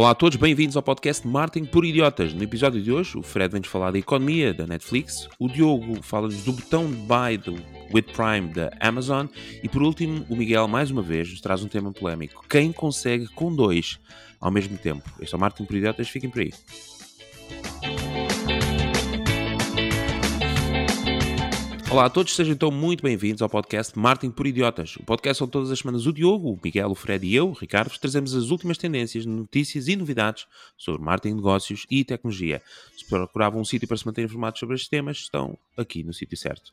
Olá a todos, bem-vindos ao podcast Martin por Idiotas. No episódio de hoje, o Fred vem-nos falar da economia da Netflix, o Diogo fala-nos do botão de buy do With Prime da Amazon e, por último, o Miguel, mais uma vez, nos traz um tema polémico. Quem consegue com dois ao mesmo tempo? Este é o Martin por Idiotas, fiquem por aí. Olá a todos, sejam então muito bem-vindos ao podcast Martin por Idiotas. O podcast onde todas as semanas o Diogo, o Miguel, o Fred e eu, o Ricardo, vos trazemos as últimas tendências, notícias e novidades sobre marketing, negócios e tecnologia. Se procuravam um sítio para se manter informados sobre estes temas, estão aqui no sítio certo.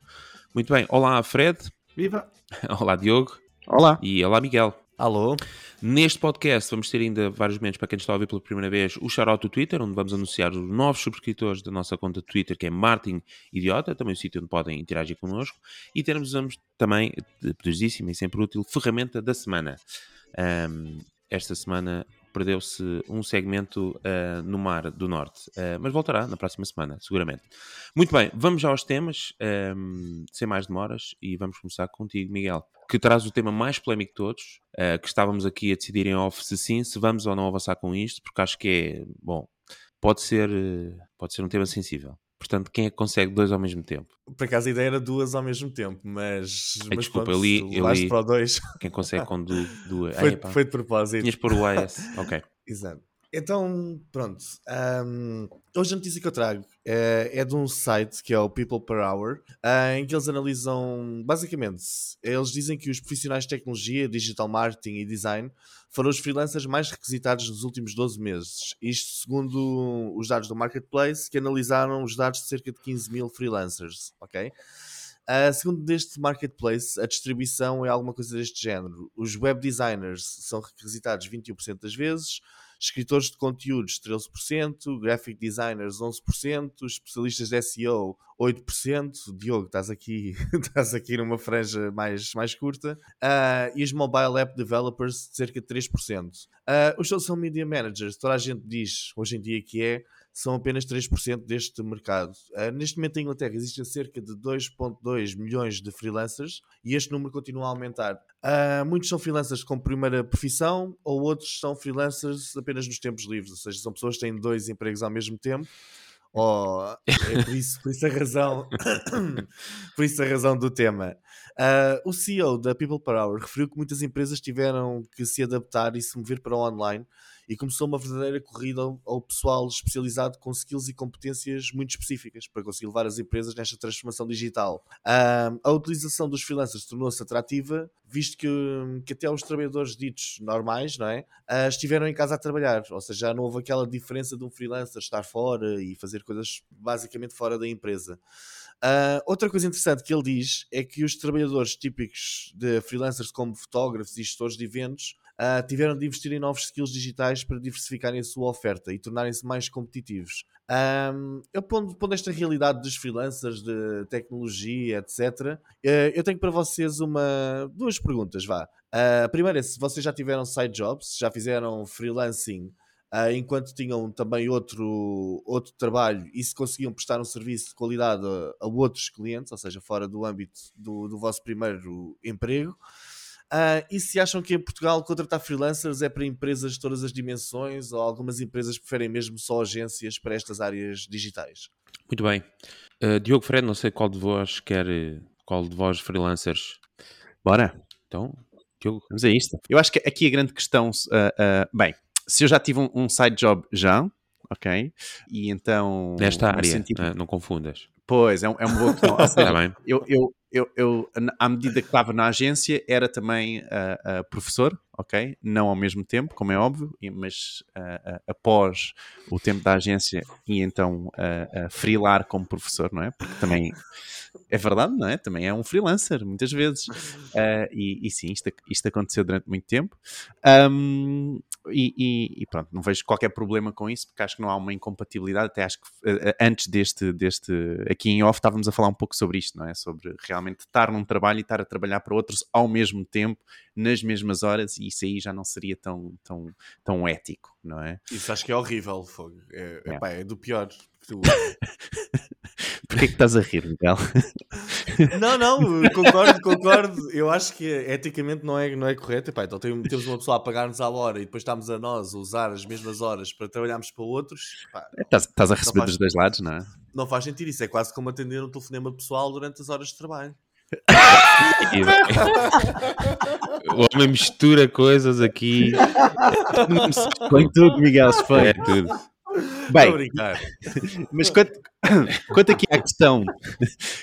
Muito bem, olá Fred. Viva! Olá Diogo. Olá! E olá Miguel. Alô? Neste podcast vamos ter ainda vários momentos para quem está a ouvir pela primeira vez o shout do Twitter, onde vamos anunciar os novos subscritores da nossa conta de Twitter, que é Martin Idiota, também o sítio onde podem interagir connosco, e teremos também, poderosíssima e sempre útil, ferramenta da semana. Um, esta semana perdeu-se um segmento uh, no Mar do Norte, uh, mas voltará na próxima semana, seguramente. Muito bem, vamos já aos temas, um, sem mais demoras, e vamos começar contigo, Miguel que traz o tema mais polémico de todos, uh, que estávamos aqui a decidir em off se sim, se vamos ou não avançar com isto, porque acho que é, bom, pode ser, uh, pode ser um tema sensível. Portanto, quem é que consegue dois ao mesmo tempo? Por acaso a ideia era duas ao mesmo tempo, mas. Ai, mas desculpa, pronto, eu li. Eu li para o dois. Quem consegue com duas. Du foi, foi de propósito. Tinhas por o AS. Ok. Exato. Então, pronto. Um, hoje a notícia que eu trago é, é, de um site que é o People Per Hour, uh, em que eles analisam, basicamente, eles dizem que os profissionais de tecnologia, digital marketing e design foram os freelancers mais requisitados nos últimos 12 meses. Isto segundo os dados do Marketplace, que analisaram os dados de cerca de 15 mil freelancers, ok? Uh, segundo deste marketplace, a distribuição é alguma coisa deste género. Os web designers são requisitados 21% das vezes, escritores de conteúdos 13%, graphic designers 11%, especialistas de SEO 8%, Diogo, estás aqui, estás aqui numa franja mais, mais curta, uh, e os mobile app developers cerca de 3%. Uh, ah, os social media managers, toda a gente diz hoje em dia que é, são apenas 3% deste mercado. Uh, neste momento, em Inglaterra, existem cerca de 2,2 milhões de freelancers e este número continua a aumentar. Uh, muitos são freelancers com primeira profissão ou outros são freelancers apenas nos tempos livres, ou seja, são pessoas que têm dois empregos ao mesmo tempo. Oh, é por isso, por isso a razão, por isso a razão do tema. Uh, o CEO da People Hour referiu que muitas empresas tiveram que se adaptar e se mover para o online e começou uma verdadeira corrida ao, pessoal especializado com skills e competências muito específicas para conseguir levar as empresas nesta transformação digital. A utilização dos freelancers tornou-se atrativa, visto que, que, até os trabalhadores ditos normais não é? Uh, estiveram em casa a trabalhar, ou seja, já não houve aquela diferença de um freelancer estar fora e fazer coisas basicamente fora da empresa. Uh, outra coisa interessante que ele diz é que os trabalhadores típicos de freelancers, como fotógrafos e gestores de eventos, uh, tiveram de investir em novos skills digitais para diversificarem a sua oferta e tornarem-se mais competitivos. Um, eu pondo, pondo, esta realidade dos freelancers, de tecnologia, etc., uh, eh, eu tenho para vocês uma, duas perguntas, vá. Uh, a primeira é se vocês já tiveram side jobs, já fizeram freelancing Uh, enquanto tinham também outro, outro trabalho e se conseguiam prestar um serviço de qualidade a, a outros clientes, ou seja, fora do âmbito do, do vosso primeiro emprego. Uh, e se acham que em Portugal contratar freelancers é para empresas de todas as dimensões ou algumas empresas preferem mesmo só agências para estas áreas digitais? Muito bem. Uh, Diogo Fred, não sei qual de vós quer, qual de vós freelancers. Bora. Então, Diogo. Vamos a isto. Eu acho que aqui a grande questão, uh, bem, se eu já tive um, um side job já, ok? E então. Nesta área, sentido... não, não confundas. Pois, é, um, é uma boa questão. Está bem. Eu, eu, eu, eu, à medida que estava na agência, era também uh, uh, professor, ok? Não ao mesmo tempo, como é óbvio, mas uh, após o tempo da agência e então uh, como professor, não é? Porque também é verdade, não é? Também é um freelancer, muitas vezes. E, e, sim, isto, isto aconteceu durante muito tempo. Um, e, e, e, pronto, não vejo qualquer problema com isso, porque acho que não há uma incompatibilidade. Até acho que uh, antes deste, deste, aqui em off, estávamos a falar um pouco sobre isto, não é? Sobre realmente estar num trabalho e estar a trabalhar para outros ao mesmo tempo, nas mesmas horas, e isso aí já não seria tão, tão, tão ético, não é? Isso acho que é horrível, Fogo. É, é. Epá, é do pior. Tu... Porquê é que estás a rir, Miguel? Não, não, concordo, concordo. Eu acho que eticamente não é, não é correto. Epá, então temos uma pessoa a pagar-nos à hora e depois estamos a nós a usar as mesmas horas para trabalharmos para outros. Epá, estás, estás, a receber faz, dos dois lados, não é? Não faz sentido. Isso é quase como atender um telefonema pessoal durante as horas de trabalho. o homem mistura coisas aqui. Põe tudo, Miguel, se foi. É tudo. Bem, mas quanto, quanto aqui à questão,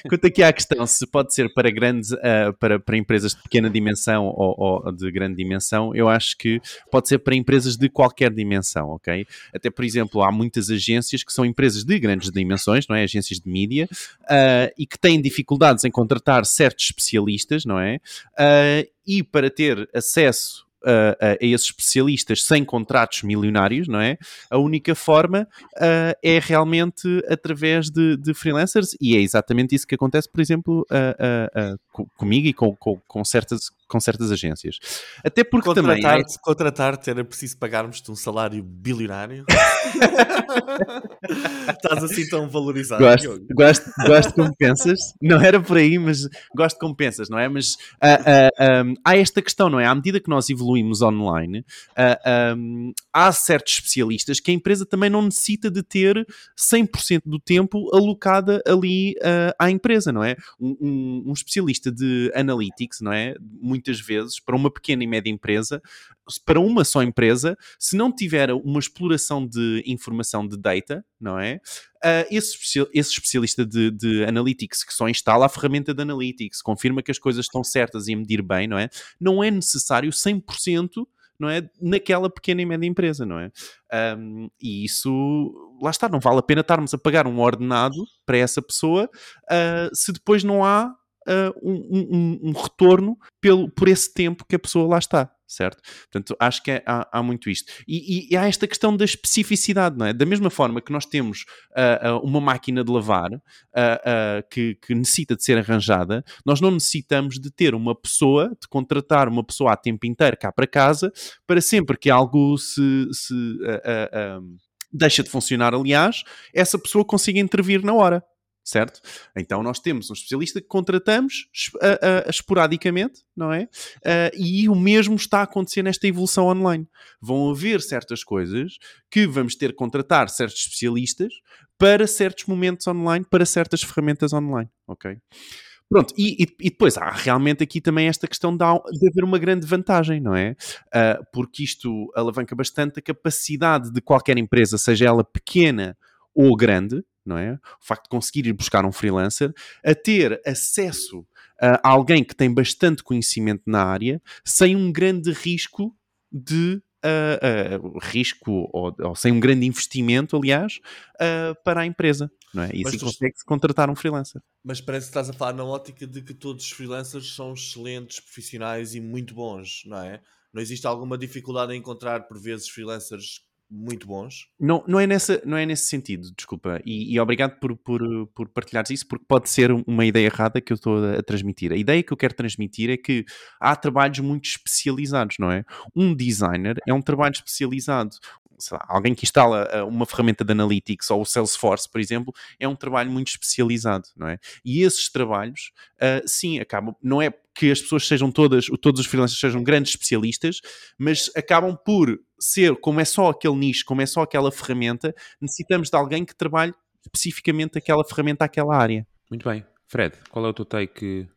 quanto aqui à questão se pode ser para grandes, uh, para, para empresas de pequena dimensão ou, ou, de grande dimensão, eu acho que pode ser para empresas de qualquer dimensão, ok? Até, por exemplo, há muitas agências que são empresas de grandes dimensões, não é? Agências de mídia, uh, e que têm dificuldades em contratar certos especialistas, não é? Uh, e para ter acesso a, a, esses especialistas sem contratos milionários, não é? A única forma é realmente através de, de, freelancers e é exatamente isso que acontece, por exemplo, comigo e com, com, com certas com certas agências. Até porque contratar também. É... Contratar-te era preciso pagarmos-te um salário bilionário. Estás assim tão valorizado. Gosto, gosto, gosto como pensas. Não era por aí, mas gosto como pensas, não é? Mas uh, uh, um, há esta questão, não é? À medida que nós evoluímos online, uh, um, há certos especialistas que a empresa também não necessita de ter 100% do tempo alocada ali à empresa, não é? Um, um, um especialista de analytics, não é? Muitas vezes, para uma pequena e média empresa, para uma só empresa, se não tiver uma exploração de informação de data, não é? Uh, esse, esse, especialista de, de, analytics que só instala a ferramenta de analytics, confirma que as coisas estão certas e a medir bem, não é? Não é necessário 100% não é? Naquela pequena e média empresa, não é? Um, e isso, lá está, não vale a pena estarmos a pagar um ordenado para essa pessoa uh, se depois não há uh, um, um, um, retorno pelo, por esse tempo que a pessoa lá está, certo? Portanto, acho que é, há, há, muito isto. E, e, há esta questão da especificidade, não é? Da mesma forma que nós temos uh, uma máquina de lavar que, que, necessita de ser arranjada, nós não necessitamos de ter uma pessoa, de contratar uma pessoa a tempo inteiro cá para casa, para sempre que algo se. se deixa de funcionar, aliás, essa pessoa consiga intervir na hora certo? Então nós temos um especialista que contratamos uh, uh, esporadicamente, não é? Uh, e o mesmo está a acontecer nesta evolução online. Vão haver certas coisas que vamos ter que contratar certos especialistas para certos momentos online, para certas ferramentas online, ok? Pronto, e, e, e, depois há realmente aqui também esta questão de, de haver uma grande vantagem, não é? Uh, porque isto alavanca bastante a capacidade de qualquer empresa, seja ela pequena ou grande, não é? O facto de conseguir ir buscar um freelancer, a ter acesso a alguém que tem bastante conhecimento na área, sem um grande risco de Uh, uh, risco ou, ou, sem um grande investimento, aliás, uh, para a empresa. Não é? E assim consegue-se contratar um freelancer. Mas parece que estás a falar na ótica de que todos os freelancers são excelentes profissionais e muito bons, não é? Não existe alguma dificuldade em encontrar, por vezes, freelancers muito bons. Não, não, é, nessa, não é nesse sentido, desculpa. E, e obrigado por, por, por partilhares isso, porque pode ser uma ideia errada que eu estou a, transmitir. A ideia que eu quero transmitir é que há trabalhos muito especializados, não é? Um designer é um trabalho especializado. Lá, alguém que instala eh, uma ferramenta de analytics ou o Salesforce, por exemplo, é um trabalho muito especializado, não é? E esses trabalhos, uh, sim, acabam, não é que as pessoas sejam todas, todos os freelancers sejam grandes especialistas, mas acabam por ser, como é só aquele nicho, como é só aquela ferramenta, necessitamos de alguém que trabalhe especificamente aquela ferramenta, aquela área. Muito bem. Fred, qual é o teu take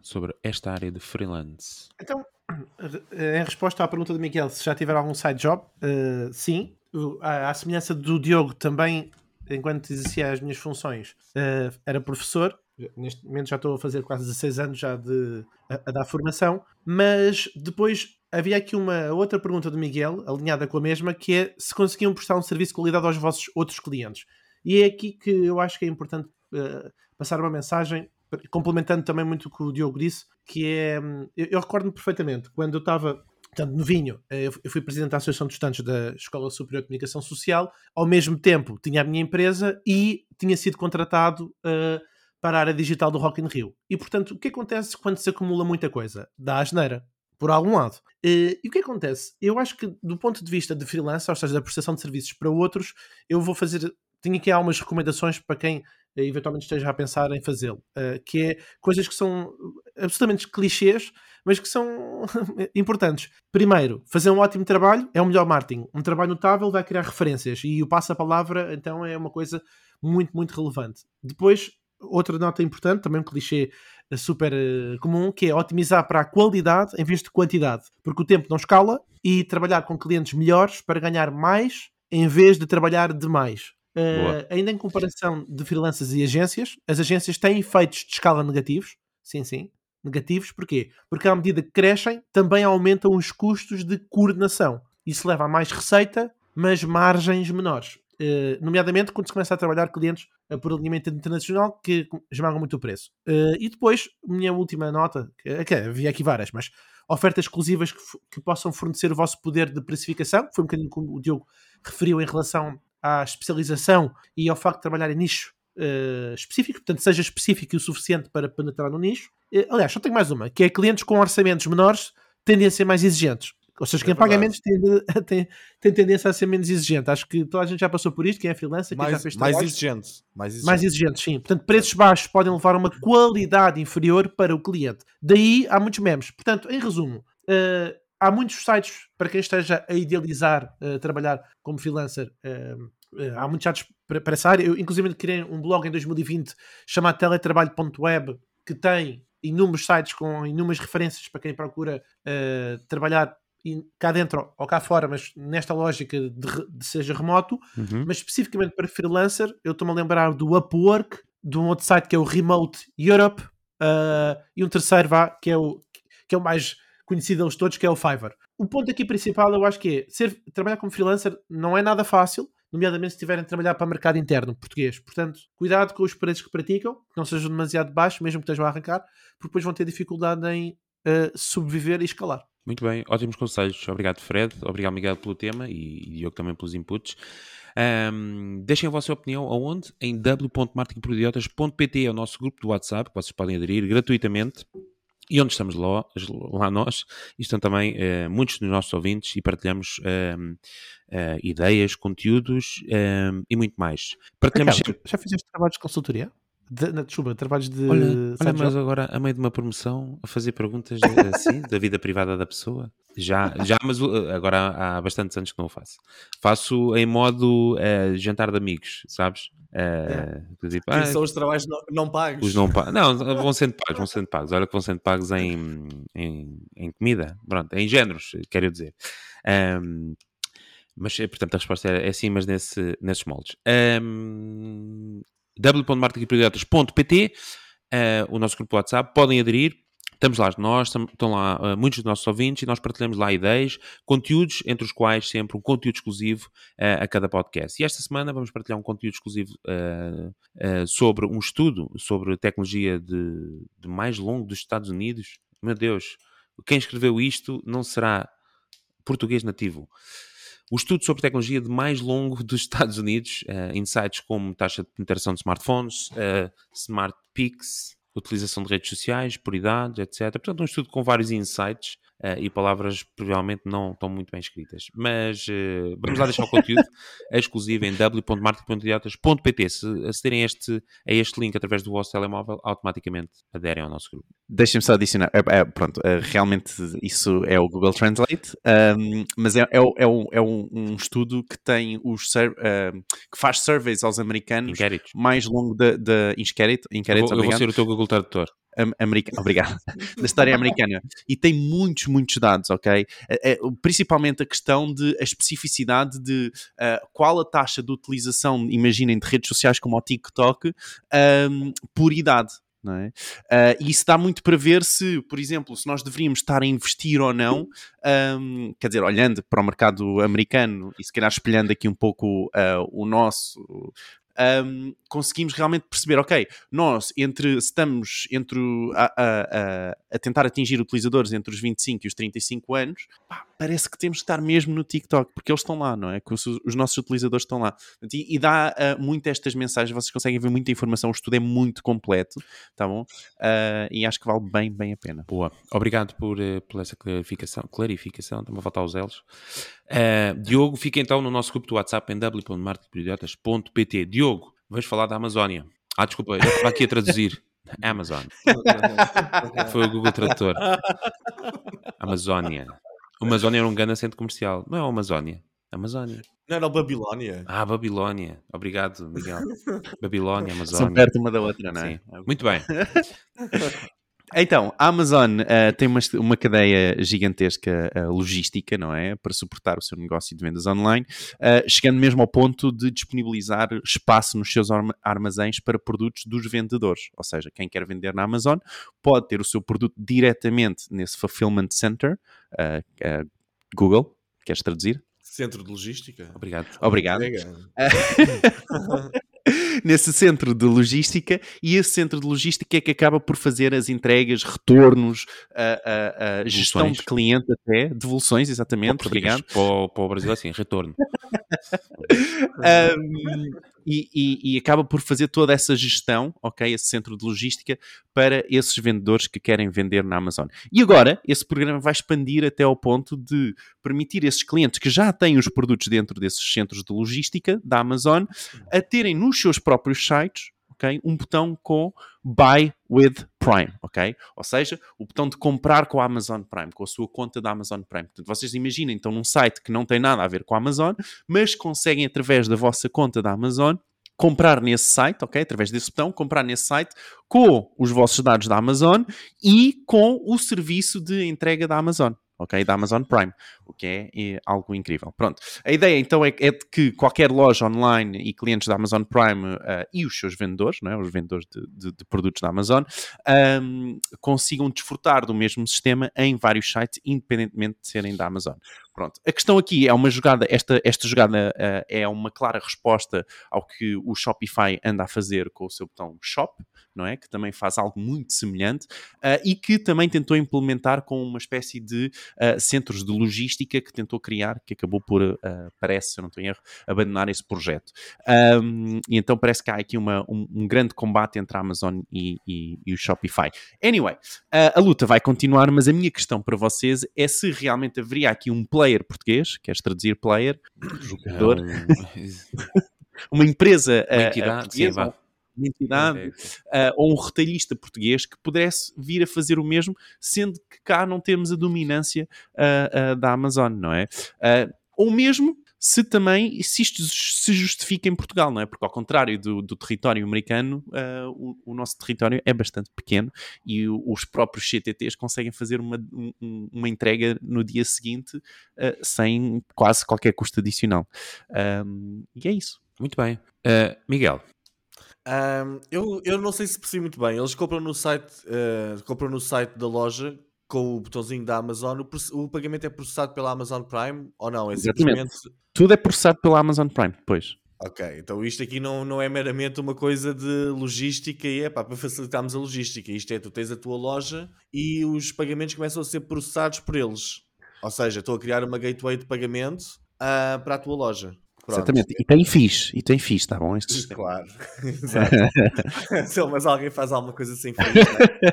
sobre esta área de freelance? Então, em resposta à pergunta do Miguel, se já tiver algum side job, uh, sim. À semelhança do Diogo, também, enquanto exercia as minhas funções, uh, era professor neste momento já estou a fazer quase 16 anos já de, a, a dar formação, mas depois havia aqui uma outra pergunta do Miguel, alinhada com a mesma, que é se conseguiam prestar um serviço de qualidade aos vossos outros clientes. E é aqui que eu acho que é importante uh, passar uma mensagem, complementando também muito o que o Diogo disse, que é, hum, eu, eu recordo-me perfeitamente, quando eu estava Portanto, no Vinho, eh, eu fui presidente da Associação de Estudantes da Escola Superior de Comunicação Social, ao mesmo tempo tinha a minha empresa e tinha sido contratado uh, para a área digital do Rock in Rio. E, portanto, o que acontece quando se acumula muita coisa? Dá asneira, por algum lado. E, e o que acontece? Eu acho que, do ponto de vista de freelancer, ou seja, da prestação de serviços para outros, eu vou fazer... Tenho aqui algumas recomendações para quem eventualmente esteja a pensar em fazê-lo. Uh, que é coisas que são absolutamente clichês, mas que são importantes. Primeiro, fazer um ótimo trabalho é o melhor marketing. Um trabalho notável vai criar referências e o passa-palavra, então, é uma coisa muito, muito relevante. Depois, outra nota importante, também um clichê eh, super uh, comum, que é otimizar para a qualidade em vez de quantidade, porque o tempo não escala e trabalhar com clientes melhores para ganhar mais em vez de trabalhar demais. Uh, ainda em comparação de freelancers e agências, as agências têm efeitos de escala negativos, sim, sim, negativos, porquê? Porque à medida que crescem, também aumentam os custos de coordenação. Isso leva a mais receita, mas margens menores. Uh, nomeadamente quando se começa a trabalhar clientes uh, por alinhamento internacional que esmagam muito o preço. Uh, e depois, minha última nota, que, havia aqui várias, mas ofertas exclusivas que, que, possam fornecer o vosso poder de precificação, foi um bocadinho como o Diogo referiu em relação à especialização e ao facto de trabalhar em nicho uh, específico, portanto, seja específico o suficiente para penetrar no nicho. Aliás, só tenho mais uma, que é clientes com orçamentos menores tendem a ser mais exigentes. Ou seja, quem é paga menos tem, tem, tem, tendência a ser menos exigente. Acho que toda a gente já passou por isto, quem é freelancer, mais, já fez mais exigente. mais exigente. Mais exigente, sim. Portanto, preços baixos podem levar a uma qualidade inferior para o cliente. Daí há muitos memes. Portanto, em resumo, uh, há muitos sites para quem esteja a idealizar uh, trabalhar como freelancer. Uh, uh, há muitos sites para, para essa área. Eu, inclusive, criei um blog em 2020 chamado teletrabalho.web que tem inúmeros sites com inúmeras referências para quem procura trabalhar cá dentro ou cá fora, mas nesta lógica de, de seja remoto, uhum. mas especificamente para freelancer, eu estou-me a lembrar do Upwork, de um outro site que é o Remote Europe, uh, e um terceiro vá, que é o, que é o mais conhecido deles todos, que é o Fiverr. O ponto aqui principal, eu acho que é ser, trabalhar como freelancer não é nada fácil, nomeadamente se estiverem a trabalhar para o mercado interno português. Portanto, cuidado com os preços que praticam, que não sejam demasiado baixos, mesmo que estejam a arrancar, porque depois vão ter dificuldade em uh, sobreviver e escalar. Muito bem, ótimos conselhos. Obrigado, Fred. Obrigado, Miguel, pelo tema e, e Diogo também pelos inputs. Um, deixem a vossa opinião aonde? Em w.marketingprodiotas.pt é o nosso grupo do WhatsApp, que vocês podem aderir gratuitamente e onde estamos lá, lá nós, estão também uh, muitos dos nossos ouvintes e partilhamos uh, uh, ideias, conteúdos e muito mais. Partilhamos Ricardo. Já fizeste trabalhos de consultoria? De, na, desculpa, trabalhos de. Olha, olha mas agora, a meio de uma promoção, a fazer perguntas assim, da vida privada da pessoa. Já, já mas agora há, há bastantes anos que não o faço. Faço em modo jantar de amigos, sabes? É. Tipo, ah, são os trabalhos não, não pagos. Os não pagos. Não, vão sendo pagos, vão sendo pagos. Olha que vão sendo pagos em, em, em comida, pronto, em géneros, quero dizer. Um, mas, eh, portanto, a resposta é, é sim, mas nesse, nesses moldes. Um, w.marketingprojetos.pt uh, o nosso grupo WhatsApp, podem aderir, Estamos lá nós, estão lá uh, muitos dos nossos ouvintes e nós partilhamos lá ideias, conteúdos, entre os quais sempre um conteúdo exclusivo uh, a cada podcast. E esta semana vamos partilhar um conteúdo exclusivo sobre um estudo sobre tecnologia de, de mais longo dos Estados Unidos. Meu Deus, quem escreveu isto não será português nativo. O estudo sobre tecnologia de mais longo dos Estados Unidos, uh, insights como taxa de penetração de smartphones, uh, smart peaks, utilização de redes sociais, por idade, etc. Portanto, um estudo com vários insights uh, e palavras provavelmente não estão muito bem escritas. Mas uh, vamos lá deixar o conteúdo exclusivo em w.marketingpodiotas.pt. Se acederem a este, a este link através do vosso telemóvel, automaticamente aderem ao nosso grupo. Deixem-me só adicionar. É, é, pronto, é, realmente isso é o Google Translate, um, mas é, é, é, um, é um, estudo que tem os que faz surveys aos americanos Inquéritos. mais longo da inquérito. inquérito eu, vou, eu vou ser o teu Google Tradutor americana, obrigado, da história americana. E tem muitos, muitos dados, ok? É, é, principalmente a questão de a especificidade de uh, qual a taxa de utilização, imaginem, de redes sociais como o TikTok, um, por idade. Não é? Uh, e isso dá muito para ver se, por exemplo, se nós deveríamos estar a investir ou não, um, quer dizer, olhando para o mercado americano e se calhar espelhando aqui um pouco uh, o nosso, um, conseguimos realmente perceber, ok, nós entre, estamos entre a, a, a, tentar atingir utilizadores entre os 25 e os 35 anos, pá, parece que temos que estar mesmo no TikTok, porque eles estão lá, não é? Os, os nossos utilizadores estão lá. E, e dá uh, muito estas mensagens, vocês conseguem ver muita informação, o estudo é muito completo, tá bom? Uh, e acho que vale bem, bem a pena. Boa. Obrigado por, uh, por essa clarificação, clarificação, estão a faltar os elos. Uh, Diogo, fica então no nosso grupo do WhatsApp em. Diogo, vais falar da Amazónia. Ah, desculpa, eu estava aqui a traduzir. Amazon. Foi o Google Tradutor. Amazónia. O Amazónia era um grande centro comercial. Não é o Amazónia. Amazónia. Não era o Babilónia. Ah, Babilónia. Obrigado, Miguel. Babilónia, Amazónia. São perto uma da outra, não é? Sim. Muito bem. Então, a Amazon uh, tem uma, uma cadeia gigantesca uh, logística, não é? Para suportar o seu negócio de vendas online, uh, chegando mesmo ao ponto de disponibilizar espaço nos seus armazéns para produtos dos vendedores. Ou seja, quem quer vender na Amazon pode ter o seu produto diretamente nesse Fulfillment Center. Google, queres traduzir? Centro de logística. Obrigado. Obrigado. nesse centro de logística e esse centro de logística é que acaba por fazer as entregas, retornos, a, a, a gestão de cliente até, devoluções, exatamente, obrigado. Para o, para o Brasil assim, retorno. um, e, e, e, acaba por fazer toda essa gestão, ok, esse centro de logística para esses vendedores que querem vender na Amazon. E agora, esse programa vai expandir até ao ponto de permitir esses clientes que já têm os produtos dentro desses centros de logística da Amazon a terem nos seus próprios sites Okay? Um botão com Buy with Prime, ok? Ou seja, o botão de comprar com a Amazon Prime, com a sua conta da Amazon Prime. Portanto, vocês imaginem, então, num site que não tem nada a ver com a Amazon, mas conseguem, através da vossa conta da Amazon, comprar nesse site, ok? Através desse botão, comprar nesse site com os vossos dados da Amazon e com o serviço de entrega da Amazon ok? Da Amazon Prime, o que é, algo incrível. Pronto. A ideia então é, é, de que qualquer loja online e clientes da Amazon Prime uh, e os seus vendedores, não é? os vendedores de, de, de produtos da Amazon, um, consigam desfrutar do mesmo sistema em vários sites, independentemente de serem da Amazon. Pronto. A questão aqui é uma jogada, esta, esta jogada uh, é uma clara resposta ao que o Shopify anda a fazer com o seu botão Shop, não é? Que também faz algo muito semelhante uh, e que também tentou implementar com uma espécie de uh, centros de logística que tentou criar, que acabou por, uh, parece, se eu não estou em erro, abandonar esse projeto. Um, e então parece que há aqui uma, um, um grande combate entre a Amazon e, e, e o Shopify. Anyway, a luta vai continuar, mas a minha questão para vocês é se realmente haveria aqui um player português, queres traduzir player, jogador, uma empresa uma entidade, sim, uma entidade uh, ou um retalhista português que pudesse vir a fazer o mesmo, sendo que cá não temos a dominância uh, uh, da Amazon, não é? ou mesmo se também, se isto se justifica em Portugal, não é? Porque ao contrário do, do território americano, o, o, nosso território é bastante pequeno e o, os próprios CTTs conseguem fazer uma, um, uma entrega no dia seguinte sem quase qualquer custo adicional. Um, e é isso. Muito bem. Miguel, um, eu, eu não sei se percebi muito bem. Eles compram no site, uh, compram no site da loja com o botãozinho da Amazon. O, o, pagamento é processado pela Amazon Prime ou não? É simplesmente... Tudo é processado pela Amazon Prime, pois. Ok, então isto aqui não, não é meramente uma coisa de logística e é pá, para facilitarmos a logística. Isto é, tu tens a tua loja e os pagamentos começam a ser processados por eles. Ou seja, estou a criar uma gateway de pagamento uh, para a tua loja. Pronto. Exatamente, e tem fixe, e tem fixe, tá bom? Este claro, exato. mas alguém faz alguma coisa sem fixe, né?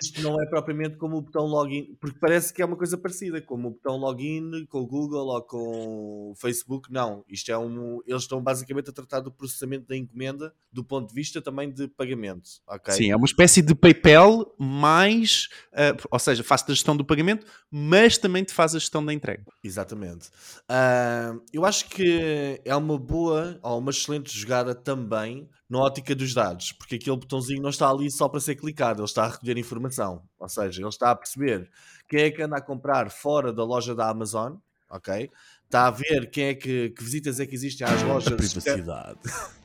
isto não é propriamente como o botão login, porque parece que é uma coisa parecida, como o botão login com o Google ou com o Facebook, não. Isto é um. Eles estão basicamente a tratar do processamento da encomenda do ponto de vista também de pagamento. Okay? Sim, é uma espécie de PayPal mais, uh, ou seja, faz-te a gestão do pagamento, mas também te faz a gestão da entrega. Exatamente. Uh, eu acho que é uma boa ou uma excelente jogada também na ótica dos dados, porque aquele botãozinho não está ali só para ser clicado, ele está a recolher informação, ou seja, ele está a perceber quem é que anda a comprar fora da loja da Amazon, ok? Está a ver quem é que, que visitas é que existem às lojas. A privacidade.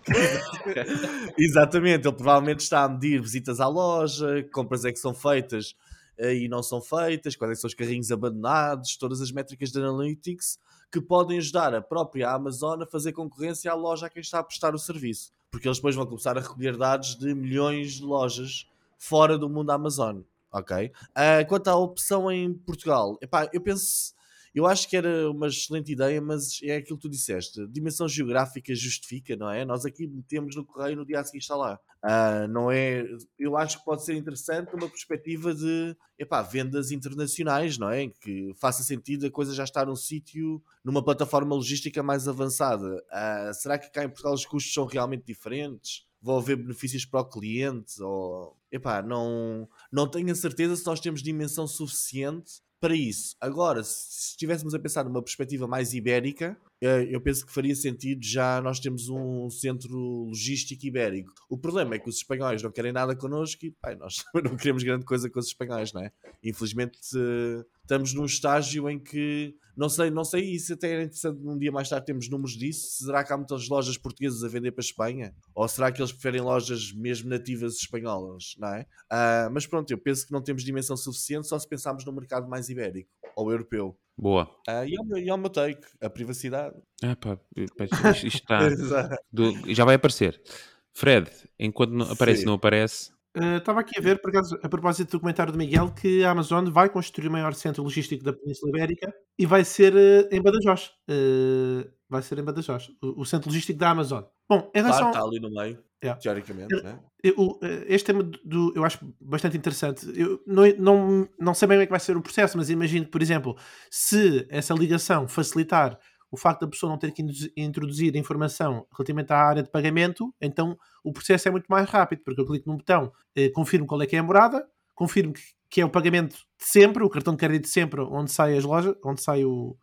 Exatamente, ele provavelmente está a medir visitas à loja, compras é que são feitas eh, e não são feitas, quais é são os carrinhos abandonados, todas as métricas de analytics que podem ajudar a própria Amazon a fazer concorrência à loja a quem está a prestar o serviço. Porque eles depois vão começar a recolher dados de milhões de lojas fora do mundo Amazon. Ok? Uh, quanto à opção em Portugal, epá, eu penso eu acho que era uma excelente ideia, mas é aquilo que tu disseste. Dimensão geográfica justifica, não é? Nós aqui metemos no correio no dia a seguir está lá. Uh, não é? Eu acho que pode ser interessante uma perspectiva de epá, vendas internacionais, não é? Que faça sentido a coisa já estar num sítio, numa plataforma logística mais avançada. Uh, será que cá em Portugal os custos são realmente diferentes? vão haver benefícios para o cliente, ou epá, não, não tenho a certeza se nós temos dimensão suficiente para isso. Agora, se estivéssemos a pensar numa perspectiva mais ibérica, eh, eu penso que faria sentido já nós temos um centro logístico ibérico. O problema é que os espanhóis não querem nada connosco e pai, nós não queremos grande coisa com os espanhóis, não é? Infelizmente estamos num estágio em que não sei, não sei, isso até era interessante um dia mais tarde temos números disso. Será que há muitas lojas portuguesas a vender para a Espanha? Ou será que eles preferem lojas mesmo nativas espanholas, não é? Uh, mas pronto, eu penso que não temos dimensão suficiente só se pensarmos no mercado mais ibérico ou europeu. Boa. Uh, e, é o meu, e é o meu take, a privacidade. Ah, pá, isto, isto está. do, já vai aparecer. Fred, enquanto não, aparece, Sim. não aparece, Estava uh, aqui a ver, por acaso, a propósito do comentário do Miguel, que a Amazon vai construir o maior centro logístico da Península Ibérica e vai ser uh, em Badajoz. Uh, vai ser em Badajoz, o, o, centro logístico da Amazon. Bom, em relação... Claro, está ali no meio, yeah. teoricamente. Né? Eu, este tema do, eu acho bastante interessante. Eu não, não, não sei bem como é que vai ser o processo, mas imagino por exemplo, se essa ligação facilitar o facto da pessoa não ter que introduzir informação relativamente à área de pagamento, então o processo é muito mais rápido, porque eu clico num botão, eh, confirmo qual é que é a morada, confirmo que, que, é o pagamento de sempre, o cartão de crédito de sempre, onde sai as lojas, onde sai o,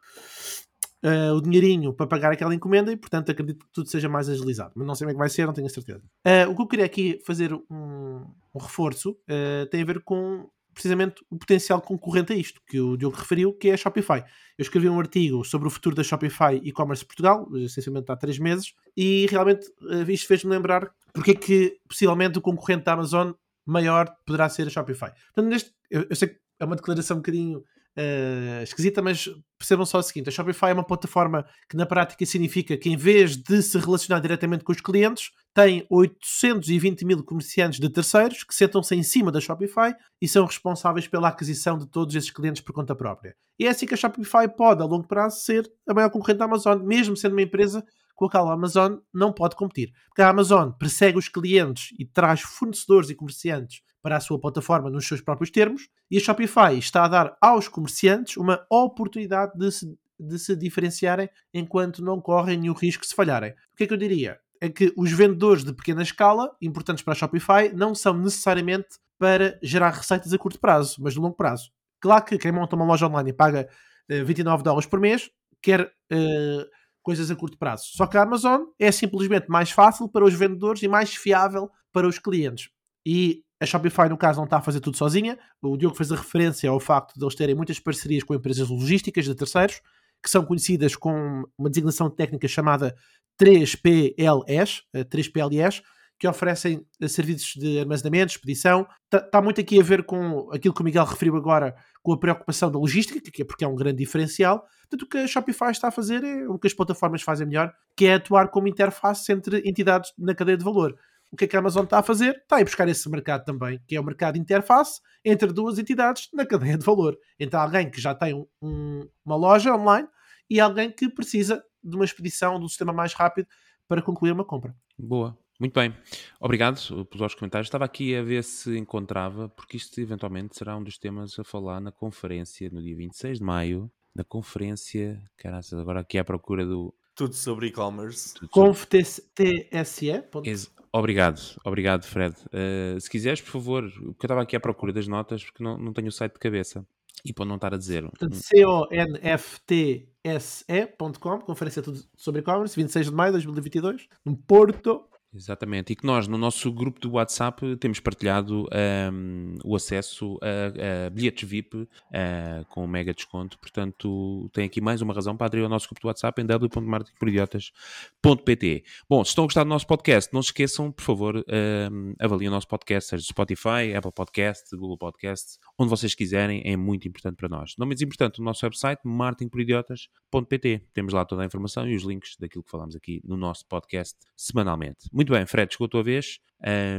uh, o dinheirinho para pagar aquela encomenda e, portanto, acredito que tudo seja mais agilizado. Mas não sei como é que vai ser, não tenho a certeza. Uh, o que eu queria aqui fazer um, um reforço uh, tem a ver com precisamente o potencial concorrente a isto, que o Diogo referiu, que é a Shopify. Eu escrevi um artigo sobre o futuro da Shopify e-commerce Portugal, essencialmente há três meses, e realmente uh, isto fez-me lembrar porque é que possivelmente o concorrente da Amazon maior poderá ser a Shopify. Portanto, neste, eu, eu sei que é uma declaração um bocadinho uh, esquisita, mas percebam só o seguinte: a Shopify é uma plataforma que na prática significa que em vez de se relacionar diretamente com os clientes, tem 820 mil comerciantes de terceiros que sentam-se em cima da Shopify e são responsáveis pela aquisição de todos esses clientes por conta própria. E é assim que a Shopify pode, a longo prazo, ser a maior concorrente da Amazon, mesmo sendo uma empresa com a qual a Amazon não pode competir. Porque a Amazon persegue os clientes e traz fornecedores e comerciantes para a sua plataforma nos seus próprios termos, e a Shopify está a dar aos comerciantes uma oportunidade de se, de se diferenciarem enquanto não correm nenhum risco de se falharem. O que é que eu diria? É que os vendedores de pequena escala, importantes para a Shopify, não são necessariamente para gerar receitas a curto prazo, mas de longo prazo. Claro que quem monta uma loja online e paga uh, eh, 29 dólares por mês quer uh, coisas a curto prazo. Só que a Amazon é simplesmente mais fácil para os vendedores e mais fiável para os clientes. E a Shopify, no caso, não está a fazer tudo sozinha. O Diogo fez a referência ao facto de eles terem muitas parcerias com empresas logísticas de terceiros, que são conhecidas com uma designação técnica chamada 3PLS, 3PLS, que oferecem eh, serviços de armazenamento, expedição. Está tá muito aqui a ver com aquilo que o Miguel referiu agora, com a preocupação da logística, que é porque é um grande diferencial. Portanto, o que a Shopify está a fazer é o que as plataformas fazem melhor, que é atuar como interface entre entidades na cadeia de valor. O que é que a Amazon está a fazer? Está a ir buscar esse mercado também, que é o mercado de interface entre duas entidades na cadeia de valor. Entre alguém que já tem um, uma loja online e alguém que precisa de uma expedição, de um sistema mais rápido para concluir uma compra. Boa. Muito bem, obrigado pelos vossos comentários. Estava aqui a ver se encontrava, porque isto eventualmente será um dos temas a falar na conferência no dia 26 de maio, na conferência, caraças, agora aqui à procura do... Tudo sobre e-commerce. ConfTSE. Obrigado, obrigado, Fred. Uh, se quiseres, por favor, porque eu estava aqui à procura das notas, porque não, não tenho o site de cabeça. E para não estar a dizer. Portanto, C-O-N-F-T-S-E.com, Conferência sobre E-Commerce, 26 de maio de 2022, no Porto. Exatamente, e que nós no nosso grupo do WhatsApp temos partilhado um, o acesso a, a bilhetes VIP uh, com um mega desconto, portanto tem aqui mais uma razão para aderir ao nosso grupo do WhatsApp em www.marketingporidiotas.pt Bom, se estão a gostar do nosso podcast, não se esqueçam, por favor, um, avaliem o nosso podcast, seja Spotify, Apple Podcast, Google Podcast, onde vocês quiserem, é muito importante para nós. Não menos importante, o nosso website, marketingporidiotas.pt Temos lá toda a informação e os links daquilo que falamos aqui no nosso podcast semanalmente. Muito bem, Fred, chegou a tua vez.